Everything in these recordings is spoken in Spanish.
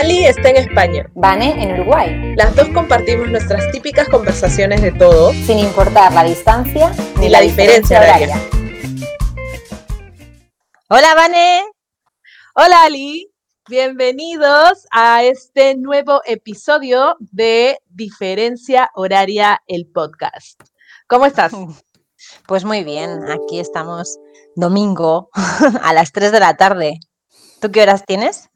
Ali está en España. Vane en Uruguay. Las dos compartimos nuestras típicas conversaciones de todo, sin importar la distancia ni la, diferencia, horaria. Hola, Vane. Hola, Ali. Bienvenidos a este nuevo episodio de Diferencia Horaria, el podcast. ¿Cómo estás? Pues muy bien, aquí estamos domingo a las 3 de la tarde. ¿Tú qué horas tienes?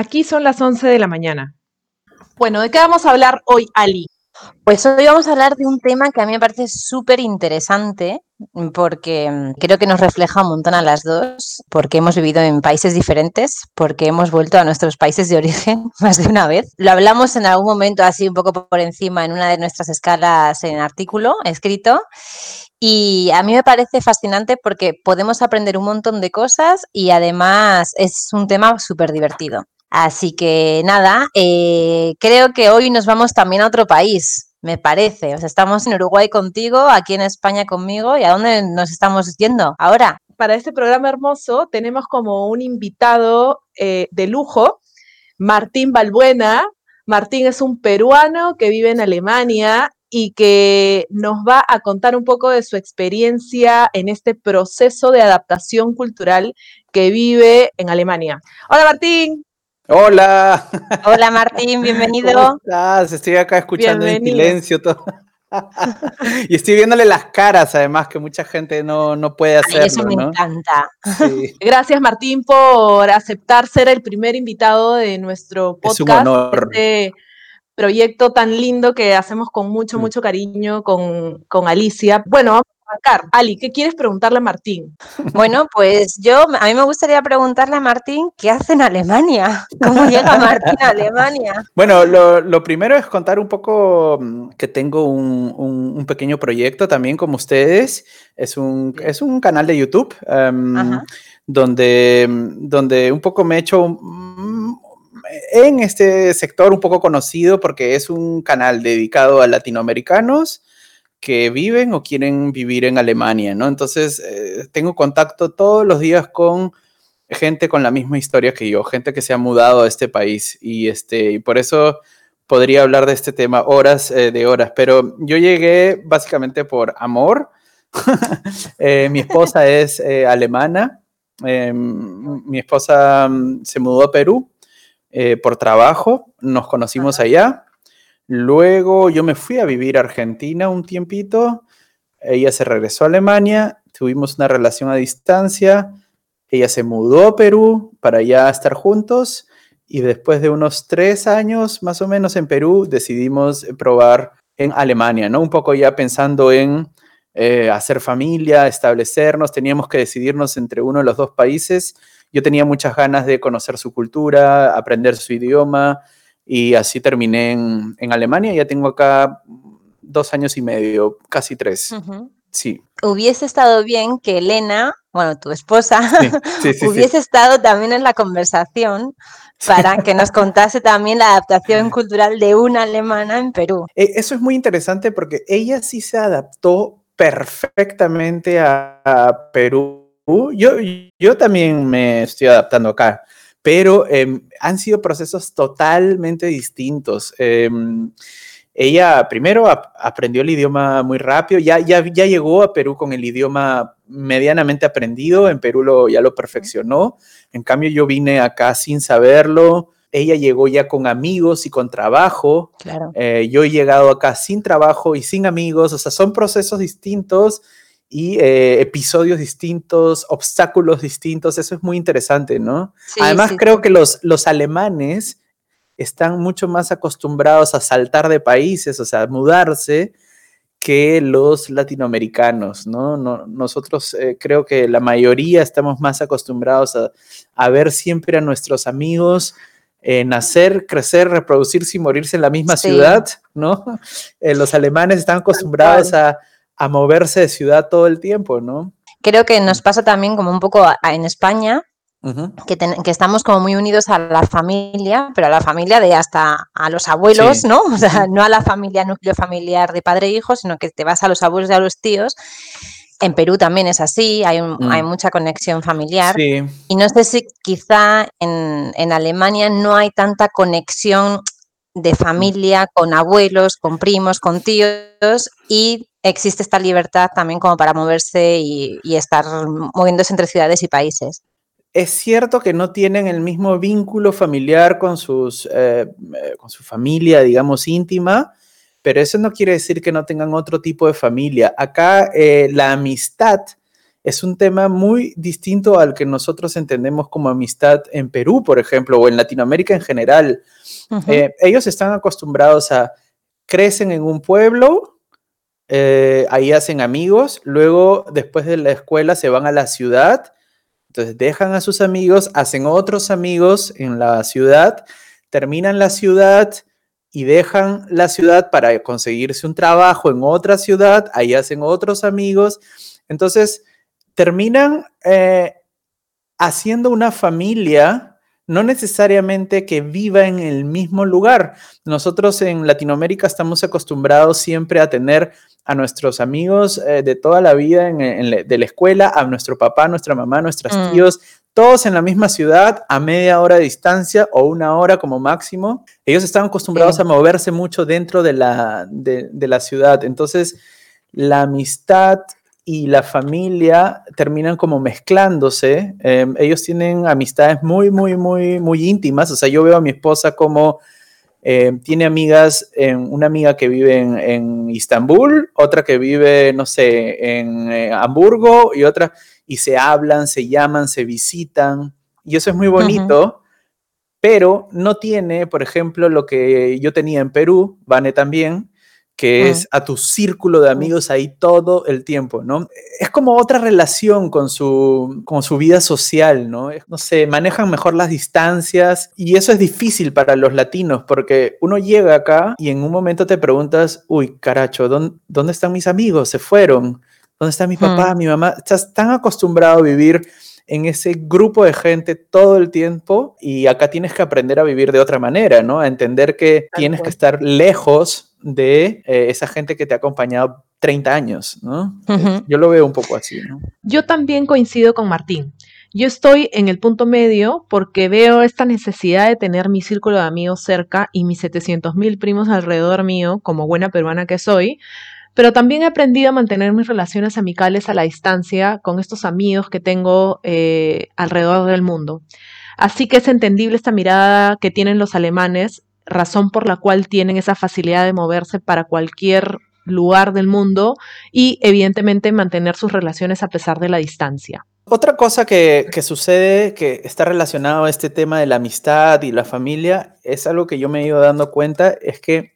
Aquí son las 11 de la mañana. Bueno, ¿de qué vamos a hablar hoy, Ali? Pues hoy vamos a hablar de un tema que a mí me parece súper interesante porque mm, creo que nos refleja un montón a las dos, porque hemos vivido en países diferentes, porque hemos vuelto a nuestros países de origen más de una vez. Lo hablamos en algún momento así un poco por encima en una de nuestras escalas en artículo escrito y a mí me parece fascinante porque podemos aprender un montón de cosas y además es un tema súper divertido. Así que nada, eh, creo que hoy nos vamos también a otro país, me parece. O sea, estamos en Uruguay contigo, aquí en España conmigo, ¿y a dónde nos estamos yendo ahora? Para este programa hermoso tenemos como un invitado eh, de lujo, Martín Balbuena. Martín es un peruano que vive en Alemania y que nos va a contar un poco de su experiencia en este proceso de adaptación cultural que vive en Alemania. Hola Martín. Hola. Hola Martín, bienvenido. ¿Cómo estás? Estoy acá escuchando en silencio todo. y estoy viéndole las caras, además, que mucha gente no, puede hacerlo. eso me encanta. Gracias, Martín, por aceptar ser el primer invitado de nuestro podcast. Es un honor. Este proyecto tan lindo que hacemos con mucho, mm. mucho cariño con, con Alicia. Bueno, Ali, ¿qué quieres preguntarle a Martín? Bueno, pues yo, a mí me gustaría preguntarle a Martín, ¿qué hace en Alemania? ¿Cómo llega Martín a Alemania? Bueno, lo, primero es contar un poco mm, que tengo un, pequeño proyecto también como ustedes. Es un, es un canal de YouTube em, donde, donde un poco me he hecho mm, en este sector un poco conocido porque es un canal dedicado a latinoamericanos que viven o quieren vivir en Alemania, ¿no? Entonces, eh, tengo contacto todos los días con gente con la misma historia que yo, gente que se ha mudado a este país y, este, y por eso podría hablar de este tema horas eh, de horas, pero yo llegué básicamente por amor. Eh, mi esposa es alemana, mi esposa mm, se mudó a Perú por trabajo, nos conocimos allá Luego yo me fui a vivir a Argentina un tiempito, ella se regresó a Alemania, tuvimos una relación a distancia, ella se mudó a Perú para ya estar juntos y después de unos tres años más o menos en Perú decidimos probar en Alemania, ¿no? Un poco ya pensando en eh, hacer familia, establecernos, teníamos que decidirnos entre uno de los dos países. Yo tenía muchas ganas de conocer su cultura, aprender su idioma, y así terminé en, en, Alemania. Ya tengo acá dos años y medio, casi tres. Sí. Hubiese estado bien que Elena, bueno, tu esposa, hubiese estado también en la conversación para que nos contase también la adaptación cultural de una alemana en Perú. E, eso es muy interesante porque ella sí se adaptó perfectamente a, a Perú. Yo, yo también me estoy adaptando acá pero em, han sido procesos totalmente distintos. Em, ella primero aprendió el idioma muy rápido, ya, ya, ya llegó a Perú con el idioma medianamente aprendido, en Perú lo, ya lo perfeccionó, en cambio yo vine acá sin saberlo, ella llegó ya con amigos y con trabajo, claro. Eh, yo he llegado acá sin trabajo y sin amigos, o sea, son procesos distintos y eh, episodios distintos, obstáculos distintos, eso es muy interesante, ¿no? Además, creo que los, los alemanes están mucho más acostumbrados a saltar de países, o sea, a mudarse, que los latinoamericanos, ¿no? nosotros eh, creo que la mayoría estamos más acostumbrados a, ver siempre a nuestros amigos eh, nacer, crecer, reproducirse y morirse en la misma ciudad, ¿no? los alemanes están acostumbrados a a moverse de ciudad todo el tiempo, ¿no? Creo que nos pasa también como un poco en España, que, estamos como muy unidos a la familia, pero a la familia de hasta a los abuelos, ¿no? O sea, no a la familia, núcleo familiar de padre e hijo, sino que te vas a los abuelos y a los tíos. En Perú también es así, hay, Mm. hay mucha conexión familiar. Sí, Y no sé si quizá en, en Alemania no hay tanta conexión de familia con abuelos, con primos, con tíos y existe esta libertad también como para moverse y, estar moviéndose entre ciudades y países. es cierto que no tienen el mismo vínculo familiar con, sus, eh, eh, con su familia, digamos, íntima, pero eso no quiere decir que no tengan otro tipo de familia. Acá eh, la amistad es un tema muy distinto al que nosotros entendemos como amistad en Perú, por ejemplo, o en Latinoamérica en general. Eh, ellos están acostumbrados a, crecen en un pueblo, eh, ahí hacen amigos, luego después de la escuela se van a la ciudad, entonces dejan a sus amigos, hacen otros amigos en la ciudad, terminan la ciudad y dejan la ciudad para conseguirse un trabajo en otra ciudad, ahí hacen otros amigos, entonces terminan eh, haciendo una familia no necesariamente que viva en el mismo lugar. Nosotros en Latinoamérica estamos acostumbrados siempre a tener a nuestros amigos eh, de toda la vida en, en la- de la escuela, a nuestro papá, nuestra mamá, nuestros Mm. tíos, todos en la misma ciudad, a media hora de distancia o una hora como máximo. Ellos están acostumbrados Sí. a moverse mucho dentro de la, de, de la ciudad. Entonces, la amistad y la familia terminan como mezclándose. Eh, ellos tienen amistades muy, muy, muy, muy íntimas. O sea, yo veo a mi esposa como eh, tiene amigas, eh, una amiga que vive en, en Istambul, otra que vive, no sé, en eh, Hamburgo y otra, y se hablan, se llaman, se visitan. Y eso es muy bonito. Pero no tiene, por ejemplo, lo que yo tenía en Perú, Vane también, que Mm. es a tu círculo de amigos ahí todo el tiempo, ¿no? Es como otra relación con su, con su vida social, ¿no? No sé, manejan mejor las distancias y eso es difícil para los latinos porque uno llega acá y en un momento te preguntas, uy, caracho, ¿dónde, dónde están mis amigos? Se fueron. ¿Dónde está mi papá, mi mamá? Estás tan acostumbrado a vivir en ese grupo de gente todo el tiempo y acá tienes que aprender a vivir de otra manera, ¿no? A entender que tienes que estar lejos de eh, esa gente que te ha acompañado 30 años, ¿no? Ujú. Yo lo veo un poco así, ¿no? Yo también coincido con Martín. Yo estoy en el punto medio porque veo esta necesidad de tener mi círculo de amigos cerca y mis 700 mil primos alrededor mío, como buena peruana que soy, pero también he aprendido a mantener mis relaciones amicales a la distancia con estos amigos que tengo eh, alrededor del mundo. Así que es entendible esta mirada que tienen los alemanes, razón por la cual tienen esa facilidad de moverse para cualquier lugar del mundo y evidentemente mantener sus relaciones a pesar de la distancia. Otra cosa que, sucede que está relacionado a este tema de la amistad y la familia es algo que yo me he ido dando cuenta, es que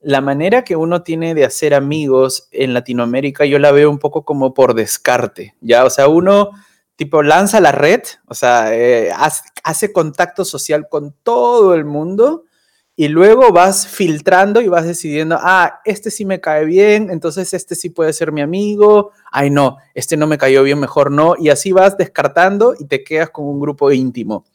la manera que uno tiene de hacer amigos en Latinoamérica yo la veo un poco como por descarte, ¿ya? O sea, uno tipo lanza la red, o sea, eh, hace contacto social con todo el mundo y luego vas filtrando y vas decidiendo, ah, este sí me cae bien, entonces este sí puede ser mi amigo, ay no, este no me cayó bien, mejor no, y así vas descartando y te quedas con un grupo íntimo.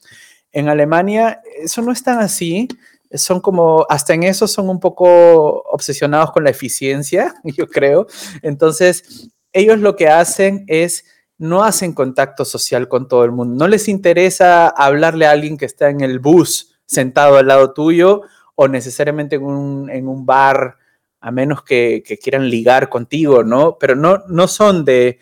En Alemania eso no es tan así, son como, hasta en eso son un poco obsesionados con la eficiencia, yo creo. Entonces, ellos lo que hacen es, no hacen contacto social con todo el mundo, no les interesa hablarle a alguien que está en el bus sentado al lado tuyo o necesariamente en un, en un bar, a menos que, que, quieran ligar contigo, ¿no? Pero no, no son de,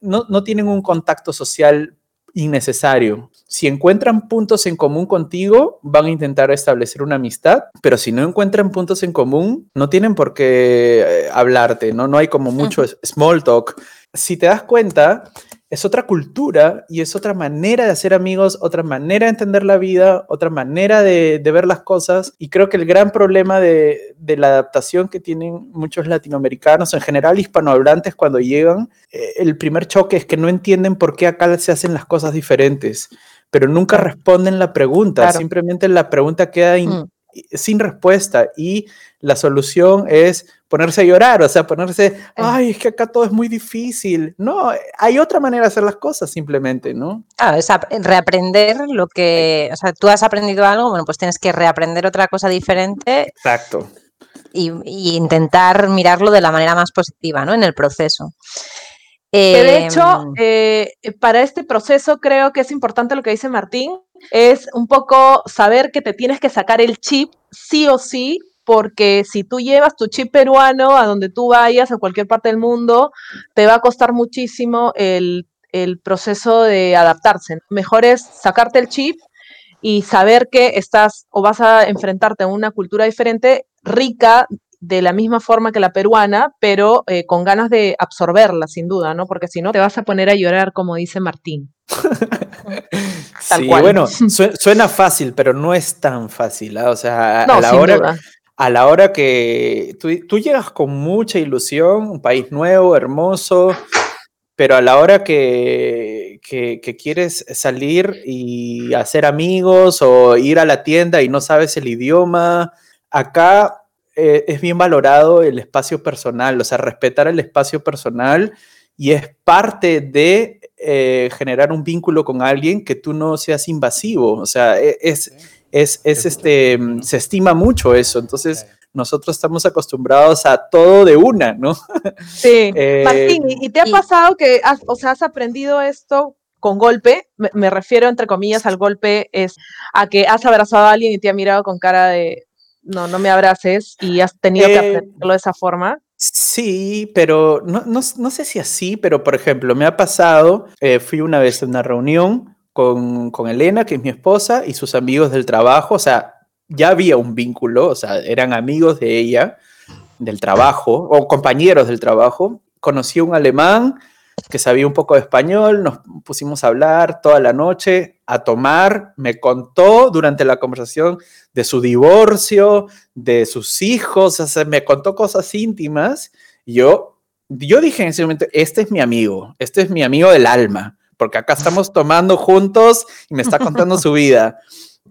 no, no tienen un contacto social innecesario. Si encuentran puntos en común contigo, van a intentar establecer una amistad, pero si no encuentran puntos en común, no tienen por qué eh, hablarte, ¿no? No hay como mucho small talk. Si te das cuenta, es otra cultura y es otra manera de hacer amigos, otra manera de entender la vida, otra manera de, de ver las cosas. Y creo que el gran problema de, de, la adaptación que tienen muchos latinoamericanos, en general hispanohablantes, cuando llegan, eh, el primer choque es que no entienden por qué acá se hacen las cosas diferentes, pero nunca responden la pregunta, claro. simplemente la pregunta queda mm. sin respuesta y la solución es ponerse a llorar, o sea, ponerse, ay, es que acá todo es muy difícil. No, hay otra manera de hacer las cosas simplemente, ¿no? Claro, es reaprender lo que, o sea, tú has aprendido algo, bueno, pues tienes que reaprender otra cosa diferente. Exacto. Y, y intentar mirarlo de la manera más positiva, ¿no? En el proceso. de hecho, em, eh, para este proceso creo que es importante lo que dice Martín, es un poco saber que te tienes que sacar el chip sí o sí, porque si tú llevas tu chip peruano a donde tú vayas, a cualquier parte del mundo, te va a costar muchísimo el, proceso de adaptarse. Mejor es sacarte el chip y saber que estás o vas a enfrentarte a una cultura diferente, rica de la misma forma que la peruana, pero eh, con ganas de absorberla, sin duda, ¿no? Porque si no, te vas a poner a llorar, como dice Martín. sí, bueno, suena fácil, pero no es tan fácil. ¿ah? O sea, a, la hora, a la hora que tú, llegas con mucha ilusión, un país nuevo, hermoso, pero a la hora que, que, quieres salir y hacer amigos o ir a la tienda y no sabes el idioma, acá eh, es bien valorado el espacio personal, o sea, respetar el espacio personal y es parte de eh, generar un vínculo con alguien que tú no seas invasivo, o sea, e, es, es, es este, mm, se estima mucho eso, entonces nosotros estamos acostumbrados a todo de una, ¿no? Sí. Eh, Martín, ¿y te ha pasado que has, o sea, has aprendido esto con golpe? Me, me, refiero, entre comillas, al golpe, es a que has abrazado a alguien y te ha mirado con cara de, no, no me abraces y has tenido que eh, aprenderlo de esa forma. Sí, pero no, no, no, sé si así, pero por ejemplo, me ha pasado, eh, fui una vez a una reunión con, Elena, que es mi esposa, y sus amigos del trabajo, o sea, ya había un vínculo, o sea, eran amigos de ella, del trabajo, o compañeros del trabajo. Conocí un alemán que sabía un poco de español, nos pusimos a hablar toda la noche, a tomar, me contó durante la conversación de su divorcio, de sus hijos, me contó cosas íntimas. Yo, yo dije en ese momento, este es mi amigo, este es mi amigo del alma, porque acá estamos tomando juntos y me está contando su vida.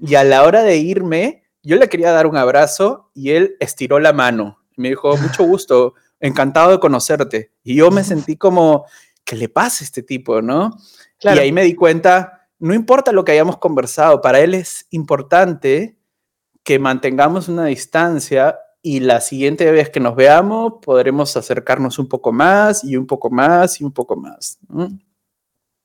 Y a la hora de irme, yo le quería dar un abrazo y él estiró la mano. Me dijo, mucho gusto, encantado de conocerte. Y yo me sentí como, ¿qué le pasa a este tipo, no? Y ahí me di cuenta, no importa lo que hayamos conversado, para él es importante que mantengamos una distancia y la siguiente vez que nos veamos podremos acercarnos un poco más y un poco más y un poco más.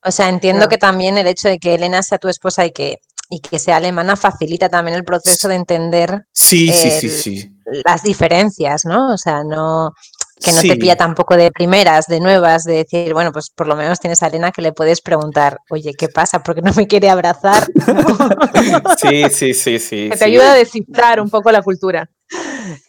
O sea, entiendo que también el hecho de que Elena sea tu esposa y que, y que sea alemana facilita también el proceso de entender sí, sí, sí, sí. las diferencias, ¿no? O sea, no, que no te pilla tampoco de primeras, de nuevas, de decir, bueno, pues por lo menos tienes a Elena que le puedes preguntar, oye, ¿qué pasa? ¿Por qué no me quiere abrazar? sí, sí, sí, sí. Que te ayuda a descifrar un poco la cultura.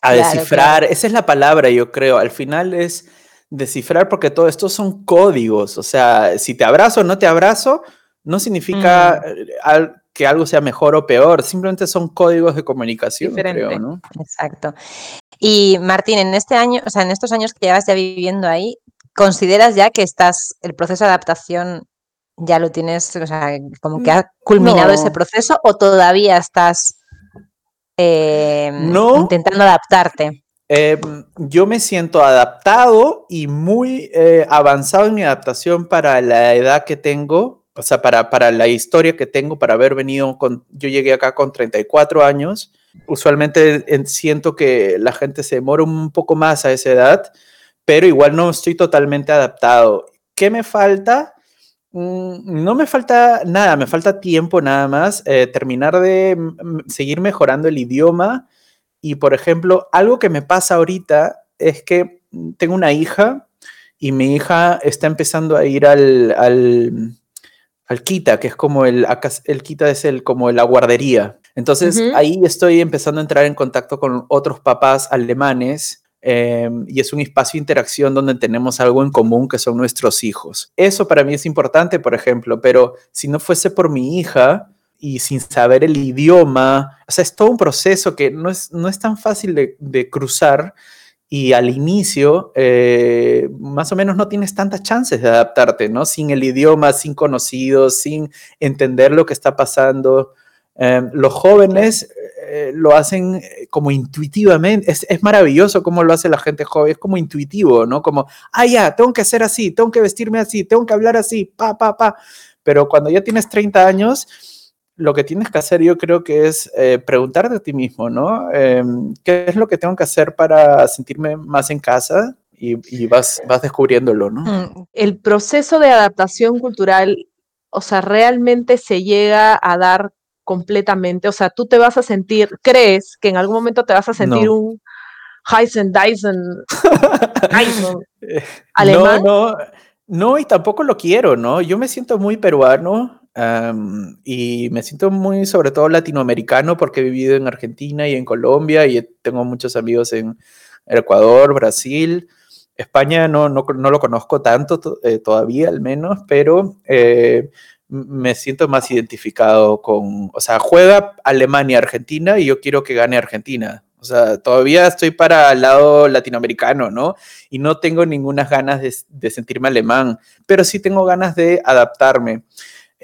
A descifrar, esa es la palabra, yo creo. Al final es descifrar porque todo esto son códigos. O sea, si te abrazo o no te abrazo, no significa mm. que algo sea mejor o peor, simplemente son códigos de comunicación, creo, ¿no? Exacto. Y Martín, en este año, o sea, en estos años que llevas ya viviendo ahí, ¿consideras ya que estás, el proceso de adaptación ya lo tienes, o sea, como que ha culminado ese proceso o todavía estás eh, intentando adaptarte? Em, yo me siento adaptado y muy eh, avanzado en mi adaptación para la edad que tengo, o sea, para, para la historia que tengo, para haber venido con, yo llegué acá con 34 años Usualmente siento que la gente se demora un poco más a esa edad, pero igual no estoy totalmente adaptado. ¿Qué me falta? Mm, no me falta nada, me falta tiempo nada más, eh, terminar de seguir mejorando el idioma. Y, por ejemplo, algo que me pasa ahorita es que tengo una hija y mi hija está empezando a ir al, al, al Kita, que es como el, el Kita es el, como la guardería. Entonces ahí estoy empezando a entrar en contacto con otros papás alemanes em, y es un espacio de interacción donde tenemos algo en común que son nuestros hijos. Eso para mí es importante, por ejemplo, pero si no fuese por mi hija y sin saber el idioma, o sea, es todo un proceso que no es, no es tan fácil de, cruzar y al inicio eh, más o menos no tienes tantas chances de adaptarte, ¿no? Sin el idioma, sin conocidos, sin entender lo que está pasando. Em, los jóvenes eh, lo hacen eh, como intuitivamente, es, maravilloso cómo lo hace la gente joven, es como intuitivo, ¿no? Como, ah, ya, tengo que hacer así, tengo que vestirme así, tengo que hablar así, pa, pa, pa. Pero cuando ya tienes 30 años, lo que tienes que hacer yo creo que es eh, preguntarte a ti mismo, ¿no? Em, ¿Qué es lo que tengo que hacer para sentirme más en casa? y, vas, vas descubriéndolo, ¿no? Mm, el proceso de adaptación cultural, o sea, realmente se llega a dar completamente, o sea, tú te vas a sentir, crees que en algún momento te vas a sentir un Heisen Dyson alemán. No, no, no, y tampoco lo quiero, ¿no? Yo me siento muy peruano y me siento muy, sobre todo, latinoamericano porque he vivido en Argentina y en Colombia y tengo muchos amigos en Ecuador, Brasil. España no, no, no lo conozco tanto eh, todavía, al menos, pero eh, me siento más identificado con, o sea, juega Alemania-Argentina y yo quiero que gane Argentina. O sea, todavía estoy para el lado latinoamericano, ¿no? Y no tengo ninguna ganas de, de sentirme alemán, pero sí tengo ganas de adaptarme.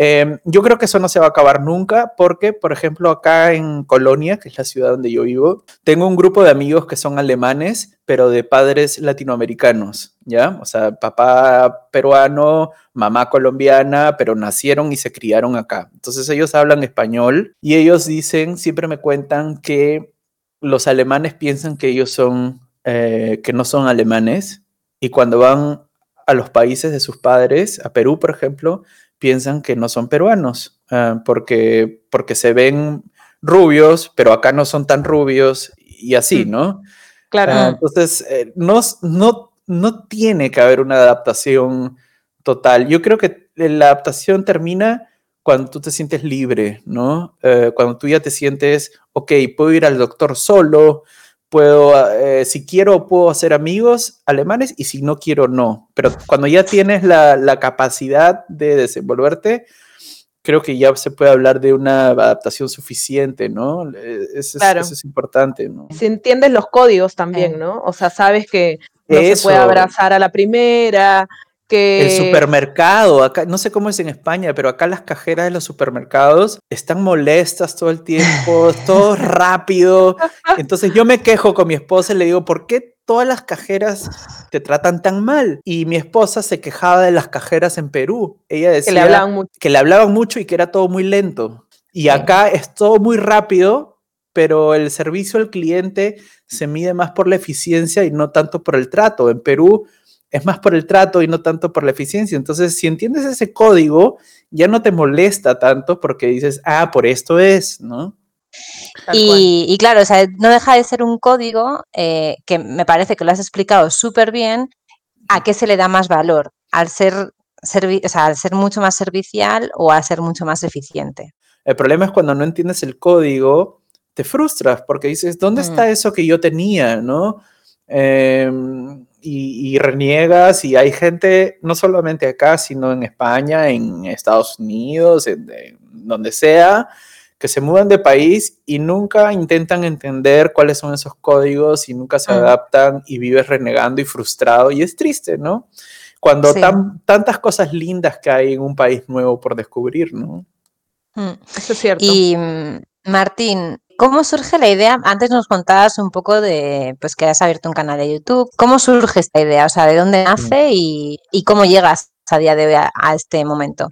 Em, yo creo que eso no se va a acabar nunca porque, por ejemplo, acá en Colonia, que es la ciudad donde yo vivo, tengo un grupo de amigos que son alemanes, pero de padres latinoamericanos, ¿ya? O sea, papá peruano, mamá colombiana, pero nacieron y se criaron acá. Entonces ellos hablan español y ellos dicen, siempre me cuentan que los alemanes piensan que ellos son, eh, que no son alemanes y cuando van a los países de sus padres, a Perú, por ejemplo, piensan que no son peruanos, ah, porque, porque se ven rubios, pero acá no son tan rubios y así, mm. ¿no? Claro. Ah, entonces, eh, no, no, no tiene que haber una adaptación total. Yo creo que la adaptación termina cuando tú te sientes libre, ¿no? Eh, cuando tú ya te sientes, ok, puedo ir al doctor solo, puedo, eh, si quiero, puedo hacer amigos alemanes y si no quiero, no. Pero cuando ya tienes la, capacidad de desenvolverte, creo que ya se puede hablar de una adaptación suficiente, ¿no? Eh, eso, es, importante, ¿no? Si entiendes los códigos también, ¿no? O sea, sabes que no se puede abrazar a la primera, el supermercado, acá, no sé cómo es en España, pero acá las cajeras de los supermercados están molestas todo el tiempo, todo rápido. Entonces yo me quejo con mi esposa y le digo, ¿por qué todas las cajeras te tratan tan mal? Y mi esposa se quejaba de las cajeras en Perú. Ella decía que le hablaban mucho, que le hablaban mucho y que era todo muy lento. Y acá es todo muy rápido, pero el servicio al cliente se mide más por la eficiencia y no tanto por el trato. En Perú es más por el trato y no tanto por la eficiencia. Entonces, si entiendes ese código, ya no te molesta tanto porque dices, ah, por esto es, ¿no? Y, claro, o sea, no deja de ser un código eh, que me parece que lo has explicado súper bien. ¿A qué se le da más valor? ¿Al ser, o sea, al ser mucho más servicial o a ser mucho más eficiente? El problema es cuando no entiendes el código, te frustras porque dices, ¿dónde está eso que yo tenía? ¿No? Eh, y, reniegas y hay gente, no solamente acá, sino en España, en Estados Unidos, en, donde sea, que se mudan de país y nunca intentan entender cuáles son esos códigos y nunca se adaptan y vives renegando y frustrado y es triste, ¿no? Cuando tan, tantas cosas lindas que hay en un país nuevo por descubrir, ¿no? Mm. Eso es cierto. Y mm, Martín, ¿Cómo surge la idea? Antes nos contabas un poco de pues que has abierto un canal de YouTube. ¿Cómo surge esta idea? O sea, ¿de dónde nace y, cómo llegas a día de hoy a, este momento?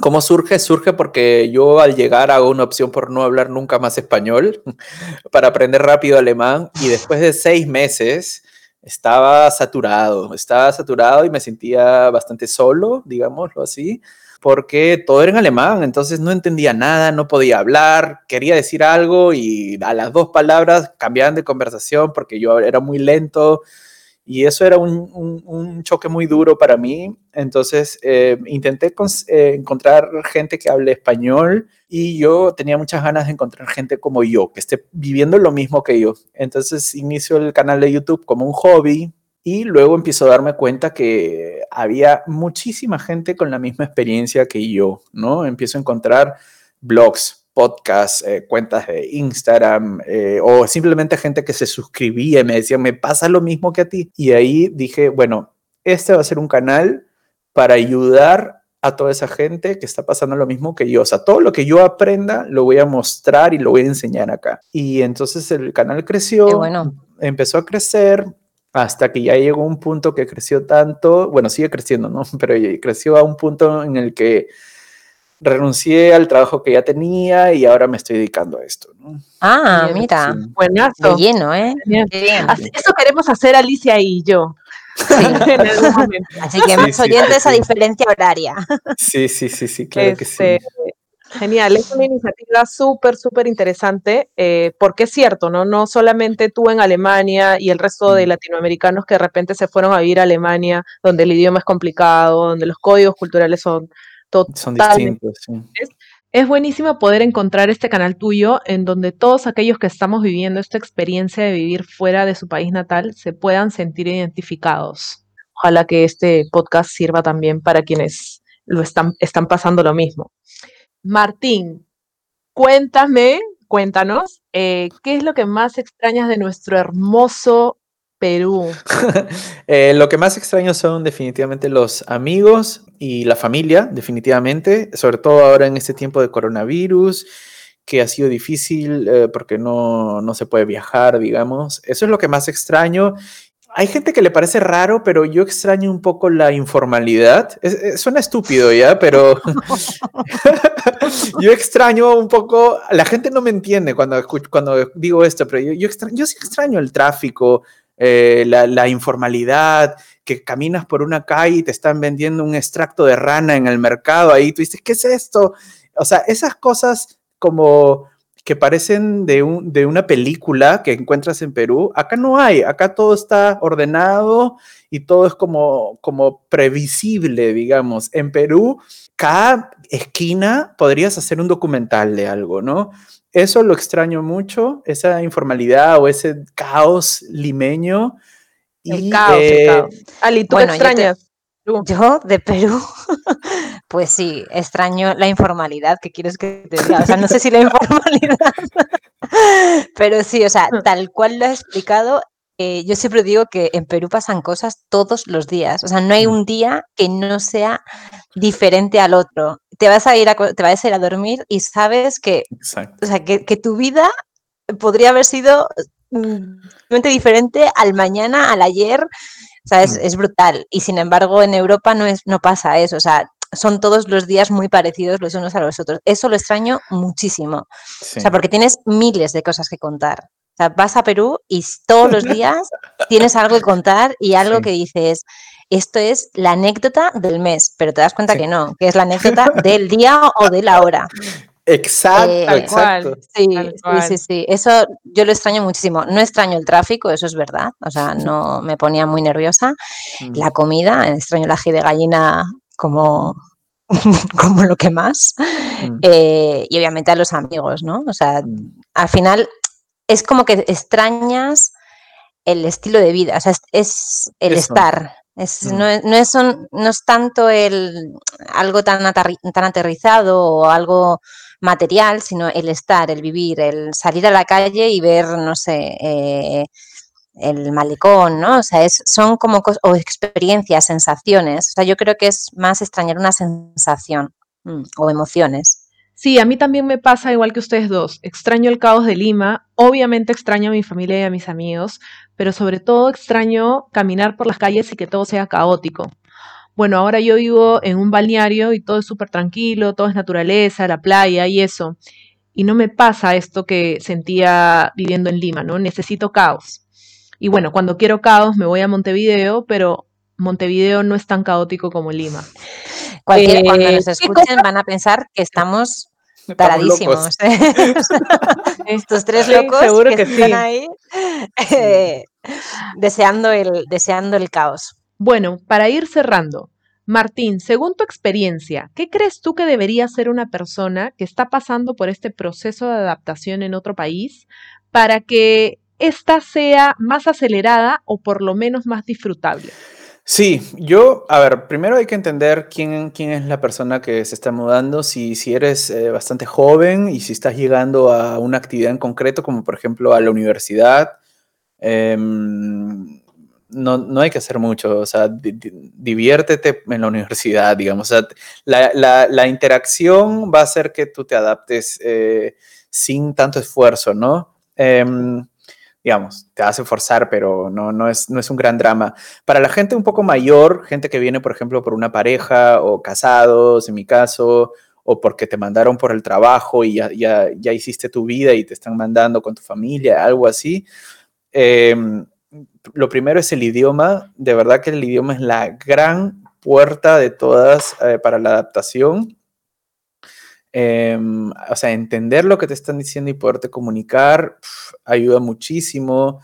¿Cómo surge? Surge porque yo al llegar hago una opción por no hablar nunca más español para aprender rápido alemán y después de seis meses estaba saturado, estaba saturado y me sentía bastante solo, digámoslo así porque todo era en alemán, entonces no entendía nada, no podía hablar, quería decir algo y a las dos palabras cambiaban de conversación porque yo era muy lento y eso era un, choque muy duro para mí. Entonces eh, intenté eh, encontrar gente que hable español y yo tenía muchas ganas de encontrar gente como yo, que esté viviendo lo mismo que yo. Entonces inicio el canal de YouTube como un hobby, y luego empiezo a darme cuenta que había muchísima gente con la misma experiencia que yo, ¿no? Empiezo a encontrar blogs, podcasts, eh, cuentas de Instagram eh, o simplemente gente que se suscribía y me decía, me pasa lo mismo que a ti. Y ahí dije, bueno, este va a ser un canal para ayudar a toda esa gente que está pasando lo mismo que yo. O sea, todo lo que yo aprenda lo voy a mostrar y lo voy a enseñar acá. Y entonces el canal creció, bueno. empezó a crecer, hasta que ya llegó un punto que creció tanto, bueno, sigue creciendo, ¿no? Pero creció a un punto en el que renuncié al trabajo que ya tenía y ahora me estoy dedicando a esto, ¿no? Ah, mira, buenazo. lleno, ¿eh? Eso queremos hacer Alicia y yo. en algún momento. Así que más oyentes a diferencia horaria. Sí, sí, sí, sí, claro que sí. Genial, es una iniciativa súper, súper interesante, eh, porque es cierto, ¿no? No solamente tú en Alemania y el resto de mm. latinoamericanos que de repente se fueron a vivir a Alemania, donde el idioma es complicado, donde los códigos culturales son totalmente son distintos. Es buenísimo poder encontrar este canal tuyo en donde todos aquellos que estamos viviendo esta experiencia de vivir fuera de su país natal se puedan sentir identificados. Ojalá que este podcast sirva también para quienes lo están, están pasando lo mismo. Martín, cuéntame, cuéntanos, eh, ¿qué es lo que más extrañas de nuestro hermoso Perú? Eh, lo que más extraño son definitivamente los amigos y la familia, definitivamente, sobre todo ahora en este tiempo de coronavirus, que ha sido difícil eh, porque no, no se puede viajar, digamos. Eso es lo que más extraño hay gente que le parece raro, pero yo extraño un poco la informalidad. suena estúpido ya, pero yo extraño un poco, la gente no me entiende cuando, cuando digo esto, pero yo, yo sí extraño el tráfico, eh, la, informalidad, que caminas por una calle y te están vendiendo un extracto de rana en el mercado, ahí tú dices, ¿qué es esto? O sea, esas cosas como que parecen de, un, de una película que encuentras en Perú, acá no hay, acá todo está ordenado y todo es como, como previsible, digamos. En Perú, cada esquina podrías hacer un documental de algo, ¿no? Eso lo extraño mucho, esa informalidad o ese caos limeño. El caos, el eh, caos. Ali, ¿tú extrañas? Yo de Perú, pues sí, extraño la informalidad, ¿qué quieres que te diga? O sea, no sé si la informalidad, pero sí, o sea, tal cual lo he explicado, eh, yo siempre digo que en Perú pasan cosas todos los días, o sea, no hay mm. un día que no sea diferente al otro. Te vas a ir a, te vas a, ir a dormir y sabes que, o sea, que, que tu vida podría haber sido mm, diferente al mañana, al ayer, o sea, es, brutal. Y sin embargo, en Europa no, es, no pasa eso. O sea, son todos los días muy parecidos los unos a los otros. Eso lo extraño muchísimo. O sea, porque tienes miles de cosas que contar. O sea, vas a Perú y todos los días tienes algo que contar y algo que dices, esto es la anécdota del mes, pero te das cuenta que no, que es la anécdota del día o de la hora. Exacto, eh, exacto. Sí, sí, sí, Eso yo lo extraño muchísimo. No extraño el tráfico, eso es verdad. O sea, no me ponía muy nerviosa. Mm. La comida, extraño el ají de gallina como, como lo que más. Mm. Eh, y obviamente a los amigos, ¿no? O sea, mm. al final es como que extrañas el estilo de vida, o sea, es, el estar. No, es, no, es, tanto el algo tan, tan aterrizado o algo material, sino el estar, el vivir, el salir a la calle y ver, no sé, eh, el malecón, ¿no? O sea, es, son como o experiencias, sensaciones. O sea, yo creo que es más extrañar una sensación mm, o emociones. Sí, a mí también me pasa igual que ustedes dos. Extraño el caos de Lima, obviamente extraño a mi familia y a mis amigos, pero sobre todo extraño caminar por las calles y que todo sea caótico. Bueno, ahora yo vivo en un balneario y todo es súper tranquilo, todo es naturaleza, la playa y eso. Y no me pasa esto que sentía viviendo en Lima, ¿no? Necesito caos. Y bueno, cuando quiero caos me voy a Montevideo, pero Montevideo no es tan caótico como Lima. Cualquier, cuando nos eh, escuchen van a pensar que estamos taradísimos. Estos tres locos que, están ahí eh, deseando, el, deseando el caos. Bueno, para ir cerrando, Martín, según tu experiencia, ¿qué crees tú que debería ser una persona que está pasando por este proceso de adaptación en otro país para que ésta sea más acelerada o por lo menos más disfrutable? Sí, yo, a ver, primero hay que entender quién, quién es la persona que se está mudando, si, si eres eh, bastante joven y si estás llegando a una actividad en concreto, como por ejemplo a la universidad. Em, no, no, hay que hacer mucho, o sea, diviértete en la universidad, digamos. O sea, la, la, interacción va a hacer que tú te adaptes eh, sin tanto esfuerzo, ¿no? Em, digamos, te hace forzar, pero no, no, es, no es un gran drama. Para la gente un poco mayor, gente que viene, por ejemplo, por una pareja o casados, en mi caso, o porque te mandaron por el trabajo y ya, ya, ya hiciste tu vida y te están mandando con tu familia, algo así. Eh, lo primero es el idioma. De verdad que el idioma es la gran puerta de todas eh, para la adaptación. Em, o sea, entender lo que te están diciendo y poderte comunicar ayuda muchísimo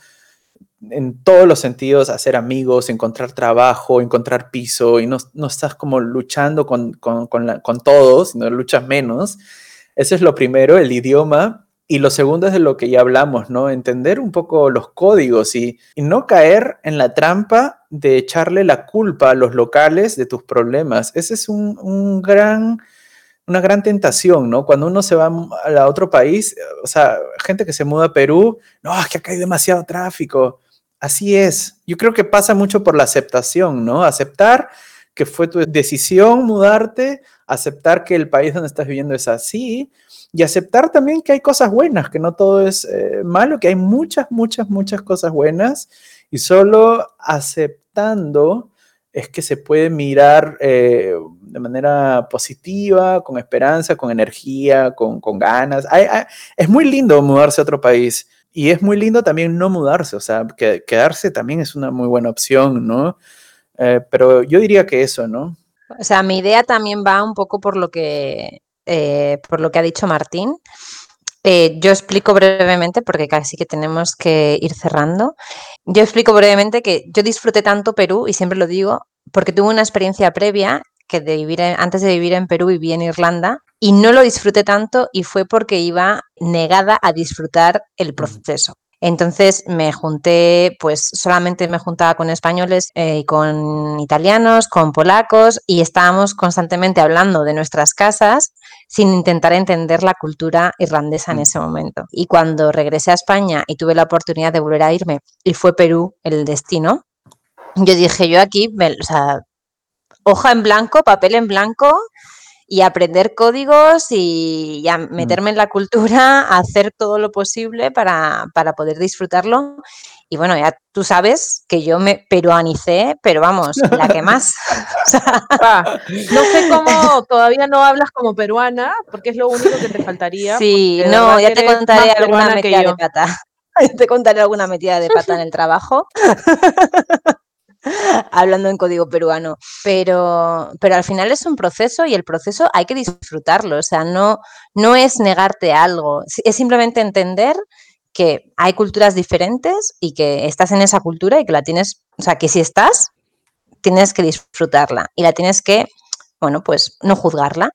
en todos los sentidos, hacer amigos, encontrar trabajo, encontrar piso y no, no estás como luchando con, con, con, todos, sino luchas menos. Eso es lo primero, el idioma. Y lo segundo es de lo que ya hablamos, ¿no? Entender un poco los códigos y, y, no caer en la trampa de echarle la culpa a los locales de tus problemas. Ese es un, un gran una gran tentación, ¿no? Cuando uno se va a otro país, o sea, gente que se muda a Perú, no, es que acá hay demasiado tráfico. Así es. Yo creo que pasa mucho por la aceptación, ¿no? Aceptar que fue tu decisión mudarte, aceptar que el país donde estás viviendo es así y aceptar también que hay cosas buenas, que no todo es eh, malo, que hay muchas, muchas, muchas cosas buenas y solo aceptando es que se puede mirar eh, de manera positiva, con esperanza, con energía, con, ganas. es muy lindo mudarse a otro país y es muy lindo también no mudarse, o sea, que, quedarse también es una muy buena opción, ¿no? Eh, pero yo diría que eso, ¿no? O sea, mi idea también va un poco por lo que, eh, por lo que ha dicho Martín. Yo explico brevemente, porque casi que tenemos que ir cerrando. Yo explico brevemente que yo disfruté tanto Perú, y siempre lo digo, porque tuve una experiencia previa que de vivir antes de vivir en Perú viví en Irlanda y no lo disfruté tanto y fue porque iba negada a disfrutar el proceso. Entonces me junté, pues solamente me juntaba con españoles eh, y con italianos, con polacos y estábamos constantemente hablando de nuestras casas sin intentar entender la cultura irlandesa en mm. ese momento. Y cuando regresé a España y tuve la oportunidad de volver a irme y fue Perú el destino, yo dije, yo aquí, o sea, hoja en blanco, papel en blanco y aprender códigos y ya mm. meterme en la cultura, hacer todo lo posible para, poder disfrutarlo. Y bueno, ya tú sabes que yo me peruanicé, pero vamos, la que más. Ah, no sé cómo todavía no hablas como peruana, porque es lo único que te faltaría. Sí, no, ya te contaré alguna metida de pata. te contaré alguna metida de pata en el trabajo. hablando en código peruano, pero, pero al final es un proceso y el proceso hay que disfrutarlo, o sea, no, no es negarte algo, es simplemente entender que hay culturas diferentes y que estás en esa cultura y que la tienes, o sea, que si estás, tienes que disfrutarla y la tienes que, bueno, pues no juzgarla,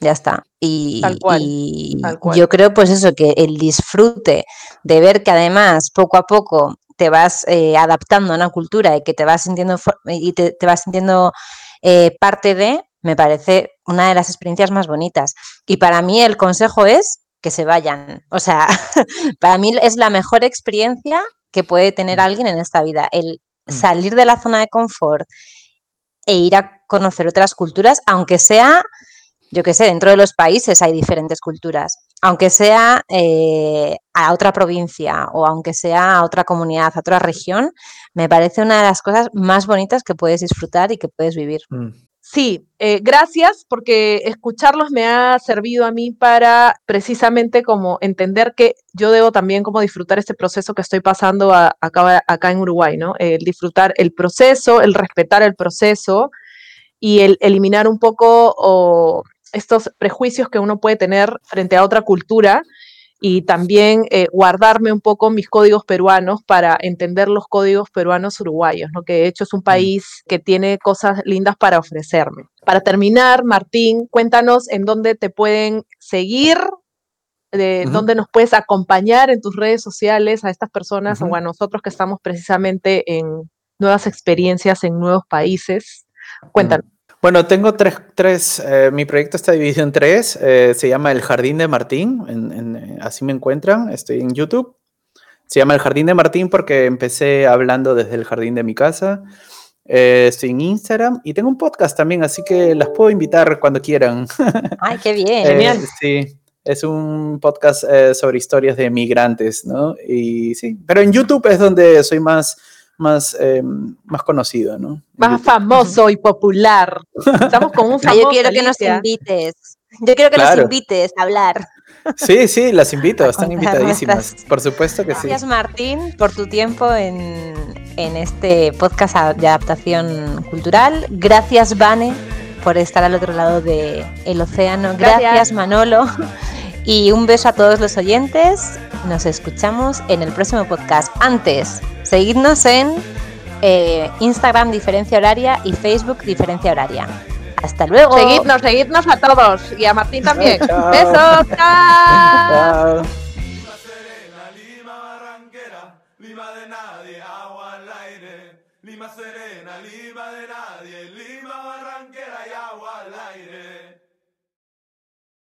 ya está. Y, y yo creo pues eso, que el disfrute de ver que además poco a poco te vas eh, adaptando a una cultura y que te vas sintiendo y te, vas sintiendo eh, parte de, me parece una de las experiencias más bonitas. Y para mí el consejo es que se vayan. O sea, para mí es la mejor experiencia que puede tener mm. alguien en esta vida, el mm. salir de la zona de confort e ir a conocer otras culturas, aunque sea yo qué sé, dentro de los países hay diferentes culturas, aunque sea eh, a otra provincia o aunque sea a otra comunidad, a otra región, me parece una de las cosas más bonitas que puedes disfrutar y que puedes vivir. Mm. Sí, eh, gracias porque escucharlos me ha servido a mí para precisamente como entender que yo debo también como disfrutar este proceso que estoy pasando acá, acá, en Uruguay, ¿no? El disfrutar el proceso, el respetar el proceso y el eliminar un poco o estos prejuicios que uno puede tener frente a otra cultura y también eh, guardarme un poco mis códigos peruanos para entender los códigos peruanos uruguayos, ¿no? que de hecho es un mm. país que tiene cosas lindas para ofrecerme. Para terminar, Martín, cuéntanos en dónde te pueden seguir, de dónde nos puedes acompañar en tus redes sociales a estas personas o a nosotros que estamos precisamente en nuevas experiencias en nuevos países. Cuéntanos. Bueno, tengo tres, tres eh, mi proyecto está dividido en tres, eh, se llama El Jardín de Martín, en, así me encuentran, estoy en YouTube. Se llama El Jardín de Martín porque empecé hablando desde el jardín de mi casa. Eh, estoy en Instagram y tengo un podcast también, así que las puedo invitar cuando quieran. Ay, qué bien. sí, es un podcast sobre historias de migrantes, ¿no? Y sí, pero en YouTube es donde soy más más, eh, más conocido, ¿no? Más famoso y popular. Estamos con un famoso. Yo quiero que nos invites. Yo quiero que nos invites a hablar. Sí, sí, las invito, están invitadísimas. Por supuesto que sí. Gracias, Martín, por tu tiempo en, en este podcast de adaptación cultural. Gracias, Vane, por estar al otro lado del el océano. Gracias, Manolo. Y un beso a todos los oyentes. Nos escuchamos en el próximo podcast. Antes, seguidnos en eh, Instagram Diferencia Horaria y Facebook Diferencia Horaria. Hasta luego. Seguidnos, seguidnos a todos y a Martín también. Besos. Chao. Lima de nadie, agua al aire. Lima serena, Lima de nadie, Lima barranquera y agua al aire.